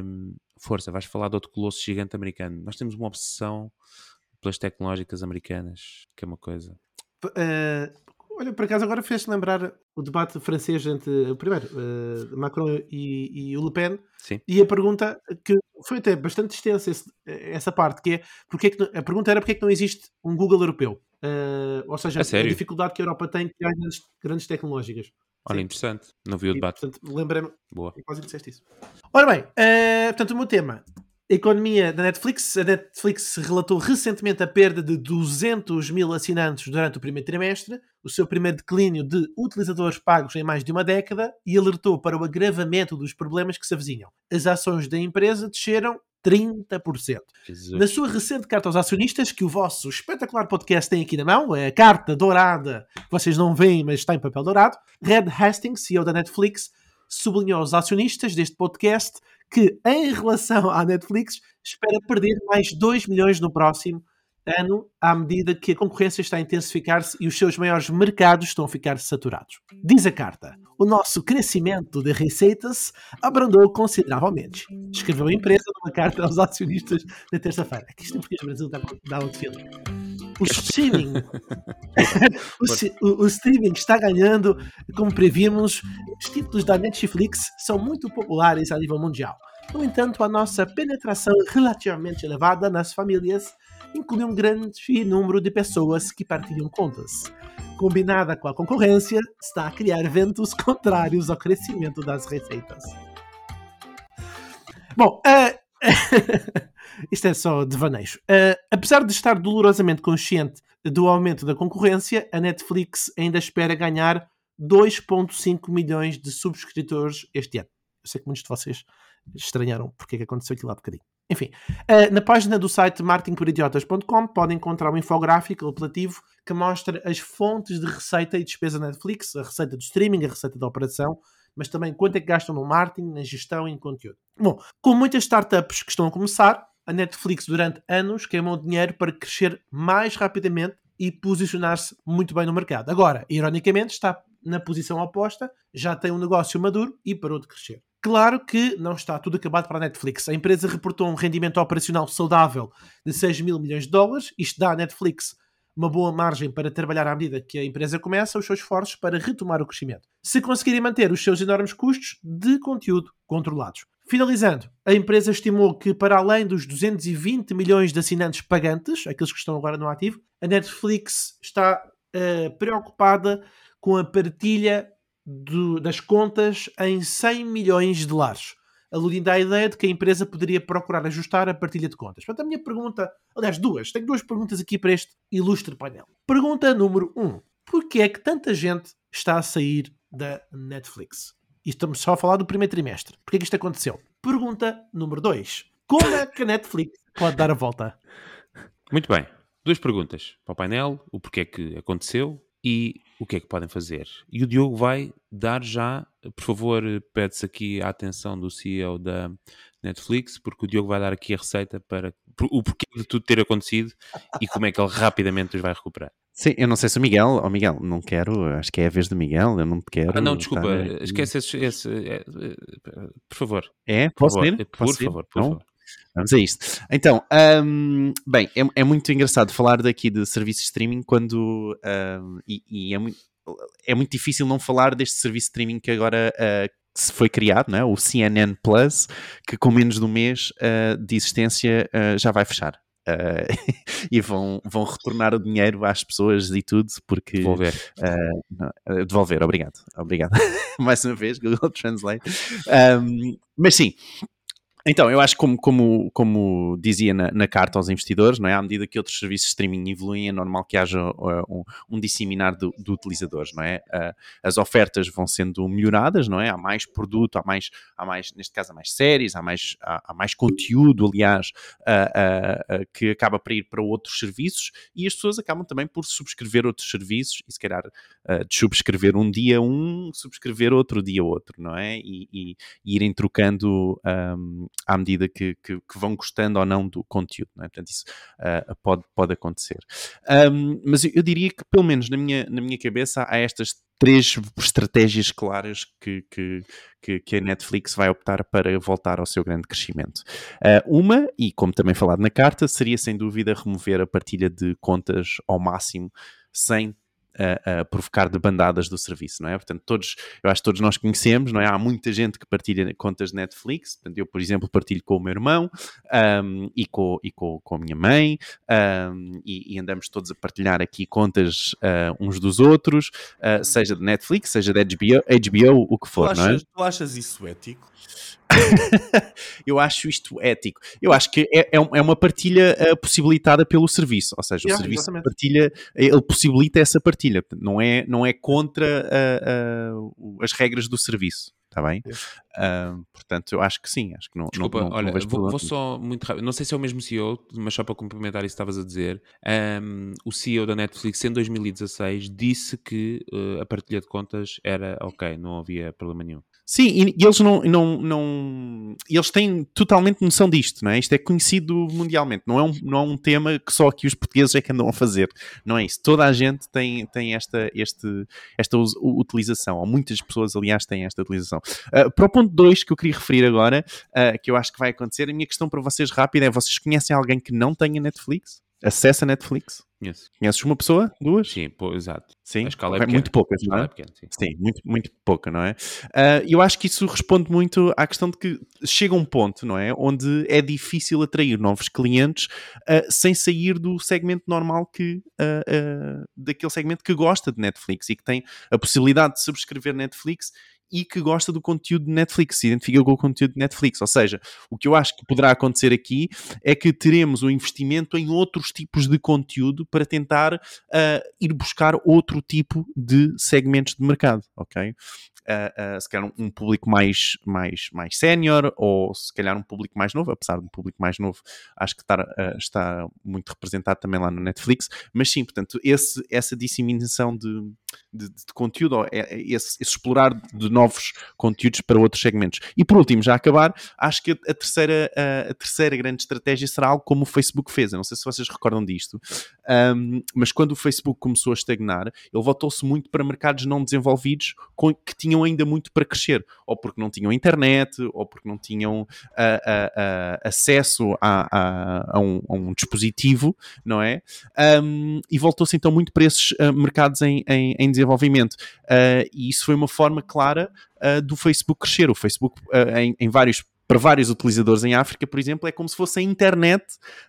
Um, força, vais falar de outro colosso gigante americano. Nós temos uma obsessão pelas tecnológicas americanas, que é uma coisa. Uh, olha, por acaso agora fez lembrar o debate francês entre, primeiro, uh, Macron e, e, o Le Pen. Sim. E a pergunta que foi até bastante extensa esse, essa parte, que é porque é que, a pergunta era porque é que não existe um Google europeu? Uh, ou seja, a, a, dificuldade que a Europa tem de criar grandes, grandes tecnológicas. Olha, interessante. Não vi o debate. portanto, lembrei-me. Boa. Quase disseste isso. Ora bem, uh, portanto, o meu tema. Economia da Netflix. A Netflix relatou recentemente a perda de 200 mil assinantes durante o primeiro trimestre, o seu primeiro declínio de utilizadores pagos em mais de uma década e alertou para o agravamento dos problemas que se avizinham. As ações da empresa desceram 30%. Jesus. Na sua recente carta aos acionistas, que o vosso espetacular podcast tem aqui na mão, é a carta dourada, que vocês não veem, mas está em papel dourado, Red Hastings, CEO da Netflix, sublinhou aos acionistas deste podcast que, em relação à Netflix, espera perder mais 2 milhões no próximo ano, à medida que a concorrência está a intensificar-se e os seus maiores mercados estão a ficar saturados. Diz a carta: o nosso crescimento de receitas abrandou consideravelmente. Escreveu a empresa numa carta aos acionistas na terça-feira. Aqui isto em português Brasil dá, dá outro filme. O streaming, o, o- o streaming está ganhando, como previmos, os títulos da Netflix são muito populares a nível mundial. No entanto, a nossa penetração relativamente elevada nas famílias inclui um grande número de pessoas que partilham contas. Combinada com a concorrência, está a criar ventos contrários ao crescimento das receitas. Bom, eh, isto é só devaneio. Eh, apesar de estar dolorosamente consciente do aumento da concorrência, a Netflix ainda espera ganhar 2,5 milhões de subscritores este ano. Eu sei que muitos de vocês estranharam porque é que aconteceu aquilo há bocadinho. Enfim, eh, na página do site marketingporidiotas.com podem encontrar um infográfico apelativo que mostra as fontes de receita e despesa Netflix, a receita do streaming, a receita da operação, mas também quanto é que gastam no marketing, na gestão e em conteúdo. Bom, como muitas startups que estão a começar, a Netflix durante anos queimou dinheiro para crescer mais rapidamente e posicionar-se muito bem no mercado. Agora, ironicamente, está na posição oposta, já tem um negócio maduro e parou de crescer. Claro que não está tudo acabado para a Netflix. A empresa reportou um rendimento operacional saudável de 6 mil milhões de dólares. Isto dá à Netflix uma boa margem para trabalhar à medida que a empresa começa os seus esforços para retomar o crescimento. Se conseguirem manter os seus enormes custos de conteúdo controlados. Finalizando, a empresa estimou que, para além dos 220 milhões de assinantes pagantes, aqueles que estão agora no ativo, a Netflix está eh, preocupada com a partilha do- das contas em 100 milhões de lares, aludindo à ideia de que a empresa poderia procurar ajustar a partilha de contas. Portanto, a minha pergunta, aliás, duas, tenho duas perguntas aqui para este ilustre painel. Pergunta número um: Porquê é que tanta gente está a sair da Netflix? E estamos só a falar do primeiro trimestre. Porquê é que isto aconteceu? Pergunta número dois: Como é que a Netflix pode dar a volta? Muito bem. Duas perguntas para o painel: o porquê que aconteceu e o que é que podem fazer. E o Diogo vai dar já, por favor, pede-se aqui a atenção do CEO da Netflix, porque o Diogo vai dar aqui a receita para por- o porquê de tudo ter acontecido e como é que ele rapidamente os vai recuperar. Sim, eu não sei se o Miguel, oh Miguel, não quero, acho que é a vez do Miguel, eu não te quero. Ah, não, desculpa, estar- esquece esse. esse, é, por favor. É, Por posso favor, ir? por Posso ir? favor, por favor. Vamos a isto. Então, hum, bem, é, é muito engraçado falar daqui de serviços de streaming quando. hum, e e é, muito, é muito difícil não falar deste serviço de streaming que agora uh, se foi criado, não é? o CNN Plus, que com menos de um mês uh, de existência uh, já vai fechar. Uh, e vão, vão retornar o dinheiro às pessoas e tudo, porque Vou ver. Uh, não, devolver, obrigado. Obrigado. Mais uma vez, Google Translate. Um, mas sim. Então, eu acho que como, como, como dizia na, na carta aos investidores, não é? à medida que outros serviços de streaming evoluem, é normal que haja uh, um, um disseminar do utilizadores, não é? Uh, as ofertas vão sendo melhoradas, não é? Há mais produto, há mais, há mais neste caso, há mais séries, há mais, há, há mais conteúdo, aliás, uh, uh, que acaba por ir para outros serviços e as pessoas acabam também por subscrever outros serviços e se calhar uh, de subscrever um dia um, subscrever outro dia outro, não é? E, e, e irem trocando um, à medida que, que, que, vão gostando ou não do conteúdo, não é? Portanto, isso uh, pode, pode acontecer. Um, mas eu, eu, diria que, pelo menos na minha, na minha cabeça, há estas três estratégias claras que, que, que, que, a Netflix vai optar para voltar ao seu grande crescimento. Uh, uma, e como também falado na carta, seria sem dúvida remover a partilha de contas ao máximo sem a, a, provocar debandadas do serviço, não é? Portanto, todos, eu acho que todos nós conhecemos, não é? Há muita gente que partilha contas de Netflix, portanto, eu, por exemplo, partilho com o meu irmão um, e, com, e com, com a minha mãe um, e, e, andamos todos a partilhar aqui contas uh, uns dos outros, uh, seja de Netflix, seja de HBO, HBO o que for, achas, não é? Tu achas isso ético? eu acho isto ético. Eu acho que é, é, é uma partilha uh, possibilitada pelo serviço, ou seja, yeah, o serviço exatamente. partilha, ele possibilita essa partilha, não é, não é contra uh, uh, as regras do serviço. Está bem? Uh, portanto, eu acho que sim. Acho que não, Desculpa, não, não, olha, vou, vou, só muito rápido. Não sei se é o mesmo CEO, mas só para complementar isso que estavas a dizer. Um, o CEO da Netflix, em 2016, disse que uh, a partilha de contas era ok, não havia problema nenhum. Sim, e, e, eles não, não, não. Eles têm totalmente noção disto, não é? Isto é conhecido mundialmente. Não é um, não é um tema que só aqui os portugueses é que andam a fazer. Não é isso. Toda a gente tem, tem esta, este, esta utilização. Ou muitas pessoas, aliás, têm esta utilização. Uh, para o ponto 2 que eu queria referir agora, uh, que eu acho que vai acontecer, a minha questão para vocês rápida é: vocês conhecem alguém que não tenha Netflix? Acessa Netflix? Conheço. Conheces uma pessoa? Duas? Sim, pô, exato. Sim, a escala é pequena. muito poucas, não é? é pequena, sim. sim, muito, muito pouca, não é? Uh, eu acho que isso responde muito à questão de que chega um ponto, não é? Onde é difícil atrair novos clientes uh, sem sair do segmento normal que, uh, daquele segmento que gosta de Netflix e que tem a possibilidade de subscrever Netflix e que gosta do conteúdo de Netflix, se identifica com o conteúdo de Netflix. Ou seja, o que eu acho que poderá acontecer aqui é que teremos um investimento em outros tipos de conteúdo para tentar uh, ir buscar outro tipo de segmentos de mercado, ok? Uh, uh, se calhar um, um, público mais, mais, mais sénior ou se calhar um público mais novo, apesar de um público mais novo, acho que está, uh, está muito representado também lá no Netflix, mas sim, portanto, esse, essa disseminação de, de, de conteúdo, é, é esse, esse, explorar de novos conteúdos para outros segmentos. E por último, já a acabar, acho que a, terceira, a, a, terceira grande estratégia será algo como o Facebook fez. Eu não sei se vocês recordam disto, um, mas quando o Facebook começou a estagnar, ele voltou-se muito para mercados não desenvolvidos com, que tinham ainda muito para crescer, ou porque não tinham internet, ou porque não tinham uh, uh, acesso a, a, um, a, um, dispositivo, não é? Um, e voltou-se então muito para esses mercados em, em, em desenvolvimento. E isso foi uma forma clara do Facebook crescer. O Facebook, em, em vários para vários utilizadores em África, por exemplo, é como se fosse a internet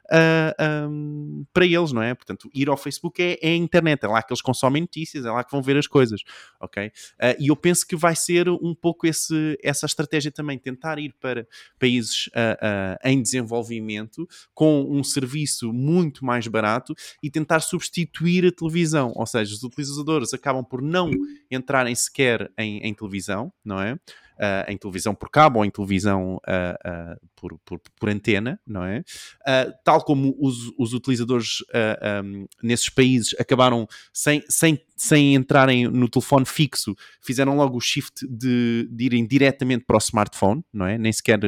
uh, ah, um, para eles, não é? Portanto, ir ao Facebook é, é, a internet, é lá que eles consomem notícias, é lá que vão ver as coisas, ok? Uh, e eu penso que vai ser um pouco esse, essa estratégia também, tentar ir para países uh, em desenvolvimento com um serviço muito mais barato e tentar substituir a televisão, ou seja, os utilizadores acabam por não entrarem sequer em, em televisão, não é? Uh, em televisão por cabo ou em televisão uh, por, por, por, antena, não é? tal como os, os utilizadores um, nesses países acabaram sem, sem, sem entrarem no telefone fixo, fizeram logo o shift de, de irem diretamente para o smartphone, não é? Nem sequer,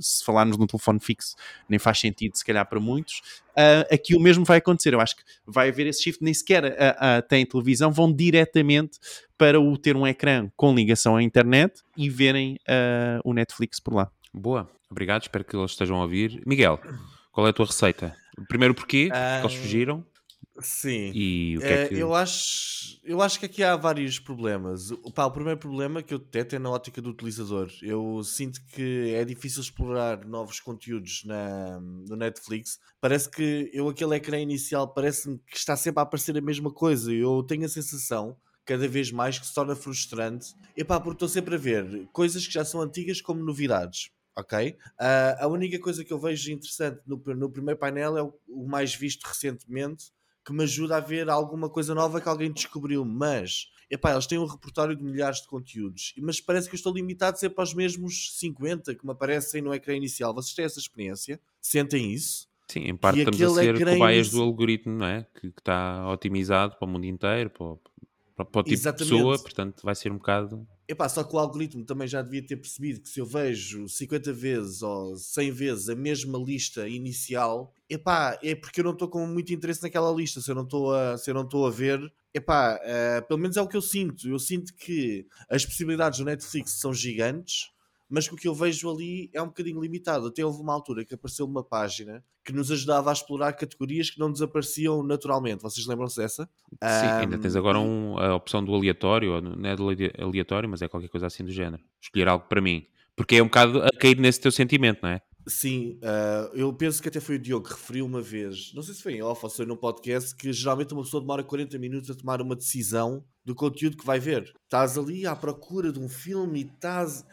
se falarmos no telefone fixo, nem faz sentido, se calhar, para muitos. Uh, aqui o mesmo vai acontecer. Eu acho que vai haver esse shift, nem sequer uh, uh, têm televisão, vão diretamente para o ter um ecrã com ligação à internet e verem uh, o Netflix por lá. Boa, obrigado, espero que eles estejam a ouvir. Miguel, qual é a tua receita? Primeiro porquê, porque eles fugiram. Sim. E o que é, é que... Eu, acho, eu acho que aqui há vários problemas. Pá, o primeiro problema que eu deteto é na ótica do utilizador. Eu sinto que é difícil explorar novos conteúdos na, no Netflix. Parece que eu, aquele ecrã inicial, parece-me que está sempre a aparecer a mesma coisa. Eu tenho a sensação cada vez mais que se torna frustrante. E pá, porque estou sempre a ver coisas que já são antigas como novidades. Ok? Uh, a única coisa que eu vejo interessante no, no primeiro painel é o, o mais visto recentemente, que me ajuda a ver alguma coisa nova que alguém descobriu, mas epá, eles têm um repertório de milhares de conteúdos, mas parece que eu estou limitado sempre aos mesmos 50 que me aparecem no ecrã inicial. Vocês têm essa experiência? Sentem isso? Sim, em parte e estamos a ser cobaias do algoritmo, não é? Que, que, está otimizado para o mundo inteiro, para, para, para o tipo Exatamente. de pessoa, portanto vai ser um bocado. Epá, só que o algoritmo também já devia ter percebido que se eu vejo 50 vezes ou 100 vezes a mesma lista inicial, epá, é porque eu não estou com muito interesse naquela lista. Se eu não estou a, se não estou a ver, epá, uh, pelo menos é o que eu sinto. Eu sinto que as possibilidades do Netflix são gigantes, mas que o que eu vejo ali é um bocadinho limitado. Até houve uma altura que apareceu uma página que nos ajudava a explorar categorias que não desapareciam naturalmente. Vocês lembram-se dessa? Sim, um, ainda tens agora um, a opção do aleatório, não é do aleatório, mas é qualquer coisa assim do género. Escolher algo para mim. Porque é um bocado a cair nesse teu sentimento, não é? Sim, uh, eu penso que até foi o Diogo que referiu uma vez, não sei se foi em off ou se foi num podcast, que geralmente uma pessoa demora 40 minutos a tomar uma decisão do conteúdo que vai ver. Estás ali à procura de um filme e estás.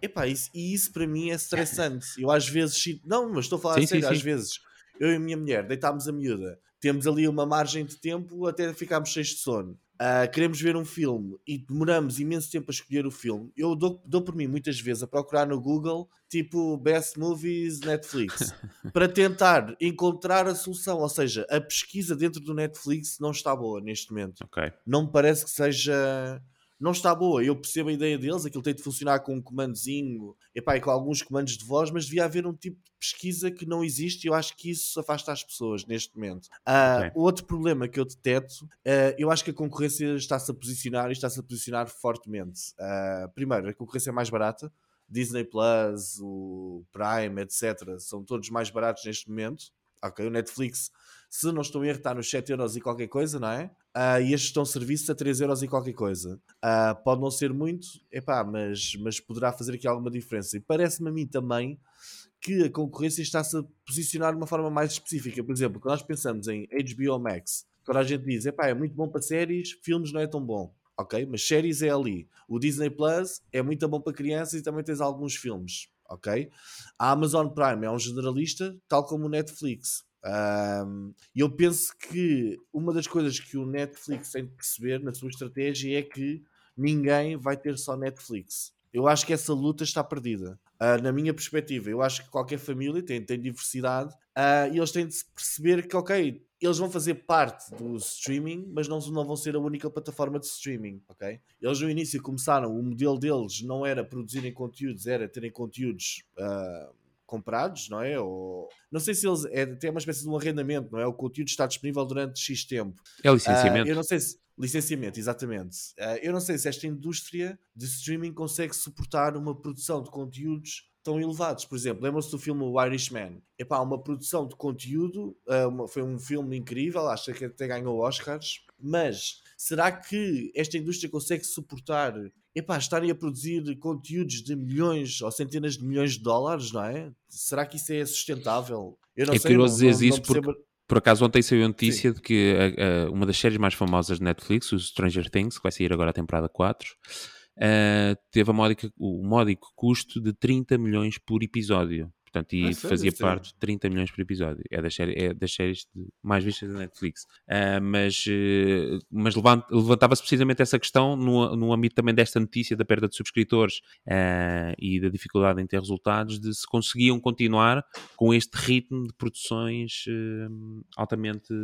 Epá, isso, e isso para mim é estressante. Eu às vezes. Não, mas estou a falar sim, a sério, sim, às vezes. Eu e a minha mulher deitámos a miúda, temos ali uma margem de tempo até ficarmos cheios de sono uh, queremos ver um filme e demoramos imenso tempo a escolher o filme, eu dou, dou por mim muitas vezes a procurar no Google tipo Best Movies Netflix para tentar encontrar a solução. Ou seja, a pesquisa dentro do Netflix não está boa neste momento. Okay. Não me parece que seja não está boa. Eu percebo a ideia deles, aquilo tem de funcionar com um comandozinho epá, e com alguns comandos de voz, mas devia haver um tipo de pesquisa que não existe e eu acho que isso afasta as pessoas neste momento. Uh, okay. Outro problema que eu deteto, uh, eu acho que a concorrência está-se a posicionar e está-se a posicionar fortemente. Uh, primeiro, a concorrência é mais barata. Disney Plus, o Prime, etc., são todos mais baratos neste momento. Ok, o Netflix se não estou a erro, está nos 7 euros e qualquer coisa, não é? Uh, e estes estão serviços a 3 euros e qualquer coisa. Uh, pode não ser muito, epá, mas, mas poderá fazer aqui alguma diferença. E parece-me a mim também que a concorrência está-se a posicionar de uma forma mais específica. Por exemplo, quando nós pensamos em HBO Max, quando a gente diz, epá, é muito bom para séries, filmes não é tão bom. Ok, mas séries é ali. O Disney Plus é muito bom para crianças e também tens alguns filmes. Ok? A Amazon Prime é um generalista, tal como o Netflix. E eu penso que uma das coisas que o Netflix tem de perceber na sua estratégia é que ninguém vai ter só Netflix. Eu acho que essa luta está perdida. Uh, na minha perspectiva, eu acho que qualquer família tem, tem diversidade uh, e eles têm de perceber que, ok, eles vão fazer parte do streaming, mas não, não vão ser a única plataforma de streaming, ok? Eles no início começaram, o modelo deles não era produzirem conteúdos, era terem conteúdos uh, comprados, não é? Ou, não sei se eles. É, tem uma espécie de um arrendamento, não é? O conteúdo está disponível durante X tempo. É licenciamento. Uh, eu não sei se. Licenciamento, exatamente. Uh, eu não sei se esta indústria de streaming consegue suportar uma produção de conteúdos tão elevados. Por exemplo, lembram-se do filme O Irishman? Epá, uma produção de conteúdo, uh, uma, foi um filme incrível, acho que até ganhou Oscars, mas será que esta indústria consegue suportar epá, estarem a produzir conteúdos de milhões ou centenas de milhões de dólares, não é? Será que isso é sustentável? Eu não é sei, curioso dizer isso porque, por acaso ontem saiu a notícia Sim. de que a, a, uma das séries mais famosas de Netflix, o Stranger Things, que vai sair agora a temporada 4, uh, eh, teve a módica, o módico custo de 30 milhões por episódio. Portanto, e ah, fazia parte de 30 milhões por episódio. É das, séries, é das séries mais vistas da Netflix. Uh, mas uh, mas levantava-se precisamente essa questão no, no âmbito também desta notícia da perda de subscritores uh, e da dificuldade em ter resultados, de se conseguiam continuar com este ritmo de produções altamente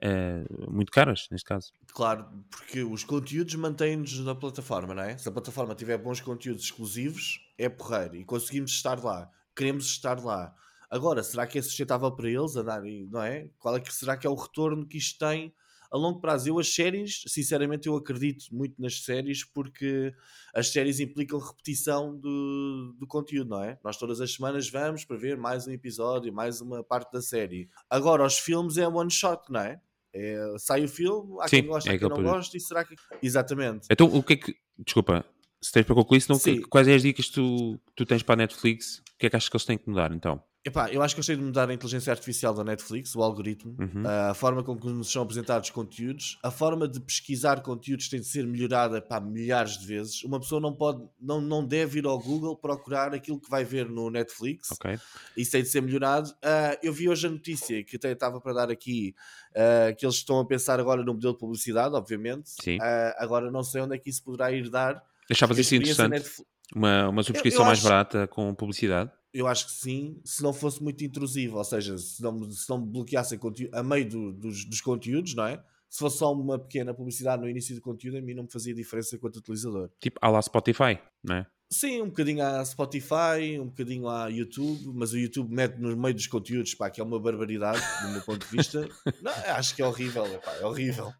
Uh, muito caras, neste caso. Claro, porque os conteúdos mantêm-nos na plataforma, não é? Se a plataforma tiver bons conteúdos exclusivos, é porreiro e conseguimos estar lá queremos estar lá. Agora, será que é sustentável para eles a dar, não é? Qual é que será que é o retorno que isto tem a longo prazo? Eu as séries, sinceramente, eu acredito muito nas séries porque as séries implicam repetição do, do conteúdo, não é? Nós todas as semanas vamos para ver mais um episódio, mais uma parte da série. Agora, os filmes é one shot, não é? É, sai o filme, há Sim, quem gosta, é quem não gosta, e será que. Exatamente. Então, o que é que. Desculpa, se tens para concluir, senão, quais é as dicas que tu, tu tens para a Netflix? O que é que achas que eles têm que mudar então? Epá, eu acho que eu sei de mudar a inteligência artificial da Netflix, o algoritmo, uhum. a forma como nos são apresentados conteúdos, a forma de pesquisar conteúdos tem de ser melhorada para milhares de vezes. Uma pessoa não pode, não, não deve ir ao Google procurar aquilo que vai ver no Netflix. Okay. Isso tem de ser melhorado. Uh, eu vi hoje a notícia que até estava para dar aqui uh, que eles estão a pensar agora no modelo de publicidade, obviamente. Uh, agora não sei onde é que isso poderá ir dar. Achavas isso interessante? Netflix... Uma, uma subscrição eu, eu mais acho... barata com publicidade? Eu acho que sim, se não fosse muito intrusivo, ou seja, se não, se não bloqueassem a meio do, dos, dos conteúdos, não é? Se fosse só uma pequena publicidade no início do conteúdo, a mim não me fazia diferença enquanto utilizador. Tipo, à lá Spotify, não é? Sim, um bocadinho à Spotify, um bocadinho à YouTube, mas o YouTube mete no meio dos conteúdos, pá, que é uma barbaridade, do meu ponto de vista. não, acho que é horrível, epá, é horrível.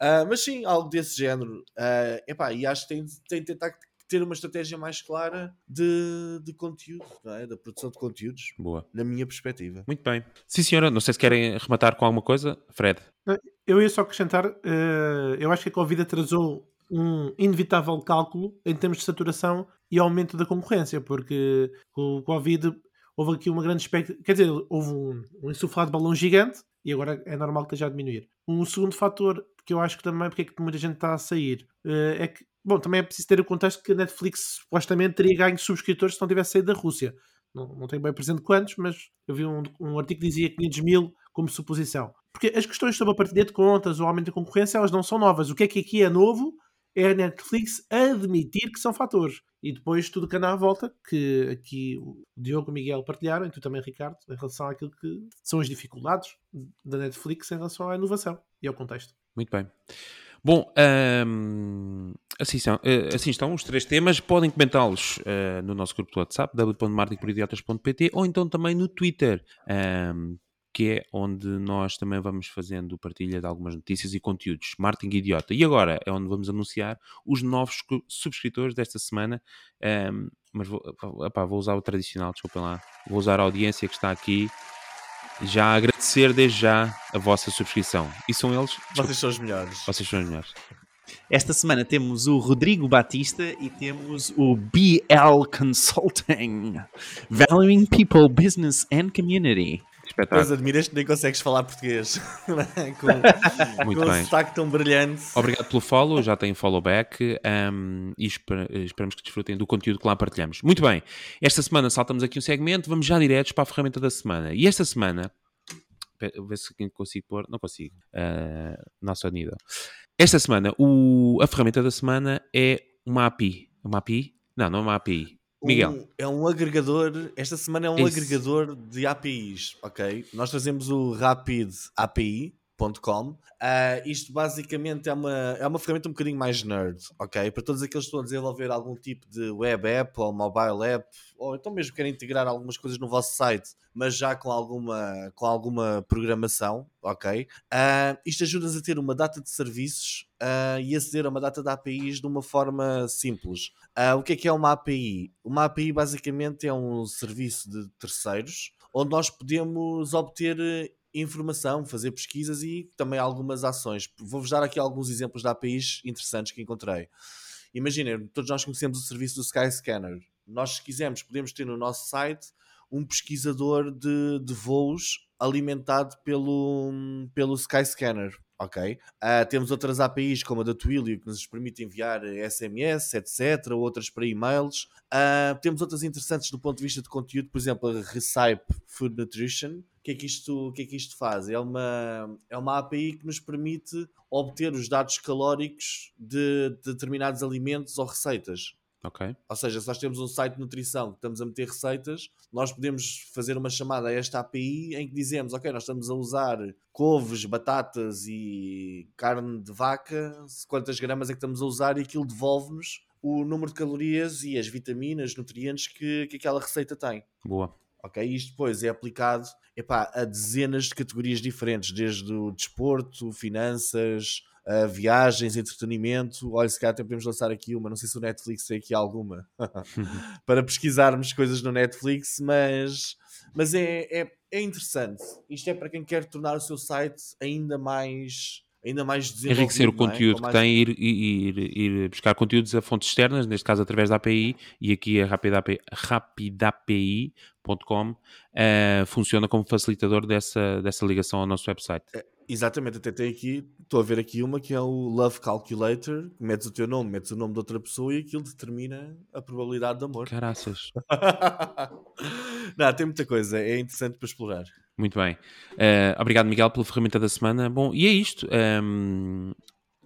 Uh, mas sim, algo desse género. Uh, epá, e acho que tem, tem de tentar ter uma estratégia mais clara de, de conteúdo, é? da produção de conteúdos. Boa. Na minha perspectiva. Muito bem. Sim, senhora. Não sei se querem rematar com alguma coisa. Fred. Eu ia só acrescentar, uh, eu acho que a Covid atrasou um inevitável cálculo em termos de saturação e aumento da concorrência, porque com o Covid houve aqui uma grande expectativa, quer dizer, houve um, um insuflado balão gigante e agora é normal que esteja a diminuir. Um segundo fator que eu acho que também, porque é que muita gente está a sair, uh, é que, bom, também é preciso ter o contexto que a Netflix supostamente teria ganho subscritores se não tivesse saído da Rússia. Não, não tenho bem presente quantos, mas eu vi um, um artigo que dizia 500 mil como suposição. Porque as questões sobre a partilha de contas, o aumento da concorrência, elas não são novas. O que é que aqui é novo é a Netflix admitir que são fatores. E depois tudo que anda à volta, que aqui o Diogo e o Miguel partilharam, e tu também, Ricardo, em relação àquilo que são as dificuldades da Netflix em relação à inovação e ao contexto. Muito bem. Bom, assim, são, uh, assim estão os três temas. Podem comentá-los uh, no nosso grupo do WhatsApp, w.marketingporidiotas.pt ou então também no Twitter. Um, que é onde nós também vamos fazendo partilha de algumas notícias e conteúdos. Marketing Idiota. E agora é onde vamos anunciar os novos subscritores desta semana. Um, mas vou, vou usar o tradicional, desculpem lá. Vou usar a audiência que está aqui. Já agradecer desde já a vossa subscrição. E são eles. Desculpa, vocês são os melhores. Vocês são os melhores. Esta semana temos o Rodrigo Batista e temos o BL Consulting, Valuing People, Business and Community. Espetáculo. Mas admiras que nem consegues falar português é? com, Muito com bem. um sotaque tão brilhante. Obrigado pelo follow, já tem follow back um, e esper esperamos que desfrutem do conteúdo que lá partilhamos. Muito bem, esta semana saltamos aqui um segmento, vamos já diretos para a ferramenta da semana. E esta semana, ver se consigo pôr, não consigo, uh, nosso nível. Esta semana, o, a ferramenta da semana é uma API. Uma API? Não, não é uma API. Miguel. É um agregador, esta semana é um Isso. agregador de APIs, ok? Nós trazemos o Rapid API, Uh, ah, isto basicamente é uma, é uma ferramenta um bocadinho mais nerd, ok? Para todos aqueles que estão a desenvolver algum tipo de web app ou mobile app, ou então mesmo querem integrar algumas coisas no vosso site, mas já com alguma, com alguma programação, ok? Uh, isto ajuda-nos a ter uma data de serviços uh, e aceder a uma data de APIs de uma forma simples. o que é que é uma API? Uma API basicamente é um serviço de terceiros onde nós podemos obter informação, fazer pesquisas e também algumas ações. Vou-vos dar aqui alguns exemplos de APIs interessantes que encontrei. Imaginem, todos nós conhecemos o serviço do Skyscanner. Nós, se quisermos, podemos ter no nosso site um pesquisador de, de voos alimentado pelo, pelo Skyscanner. Ok. Uh, temos outras APIs como a da Twilio que nos permite enviar SMS, etc. Outras para e-mails. Uh, temos outras interessantes do ponto de vista de conteúdo, por exemplo, a Recipe Food Nutrition, que é que isto, que é que isto faz? É uma, é uma API que nos permite obter os dados calóricos de, de determinados alimentos ou receitas. Ok. Ou seja, se nós temos um site de nutrição que estamos a meter receitas, nós podemos fazer uma chamada a esta API em que dizemos, ok, nós estamos a usar couves, batatas e carne de vaca, quantas gramas é que estamos a usar e aquilo devolve-nos o número de calorias e as vitaminas, nutrientes que, que aquela receita tem. Boa ok? Isto depois é aplicado epá, a dezenas de categorias diferentes, desde o desporto, finanças, viagens, entretenimento. Olha, se calhar até podemos lançar aqui uma, não sei se o Netflix tem aqui alguma, para pesquisarmos coisas no Netflix, mas, mas é, é, é interessante. Isto é para quem quer tornar o seu site ainda mais ainda mais desenvolvido. Enriquecer o é? conteúdo é? que tem, ir, ir, ir, buscar conteúdos a fontes externas, neste caso através da API, e aqui a rapidapi.com uh, eh, funciona como facilitador dessa, dessa ligação ao nosso website. Exatamente, até tem aqui, estou a ver aqui uma que é o Love Calculator, metes o teu nome, metes o nome de outra pessoa e aquilo determina a probabilidade de amor. Caraças. Não, tem muita coisa, é interessante para explorar. Muito bem. Uh, obrigado, Miguel, pela ferramenta da semana. Bom, e é isto. Um,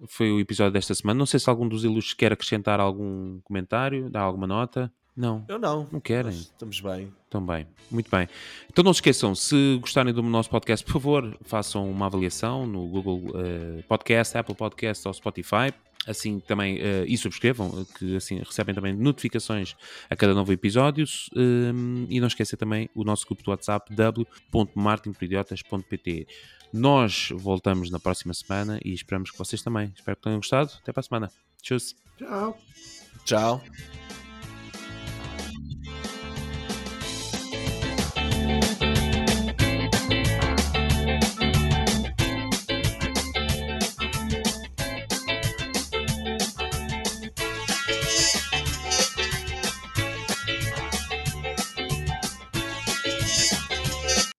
foi o episódio desta semana. Não sei se algum dos ilustres quer acrescentar algum comentário, dar alguma nota. Não. Eu não. Não querem. estamos bem. Estão bem. Muito bem. Então não se esqueçam, se gostarem do nosso podcast, por favor, façam uma avaliação no Google uh, Podcast, Apple Podcast ou Spotify assim também uh, e subscrevam, que assim recebem também notificações a cada novo episódio um, e não esqueçam também o nosso grupo do WhatsApp w.martinperidiotas.pt nós voltamos na próxima semana e esperamos que vocês também espero que tenham gostado, até para a semana Tchau Tchau Tchau.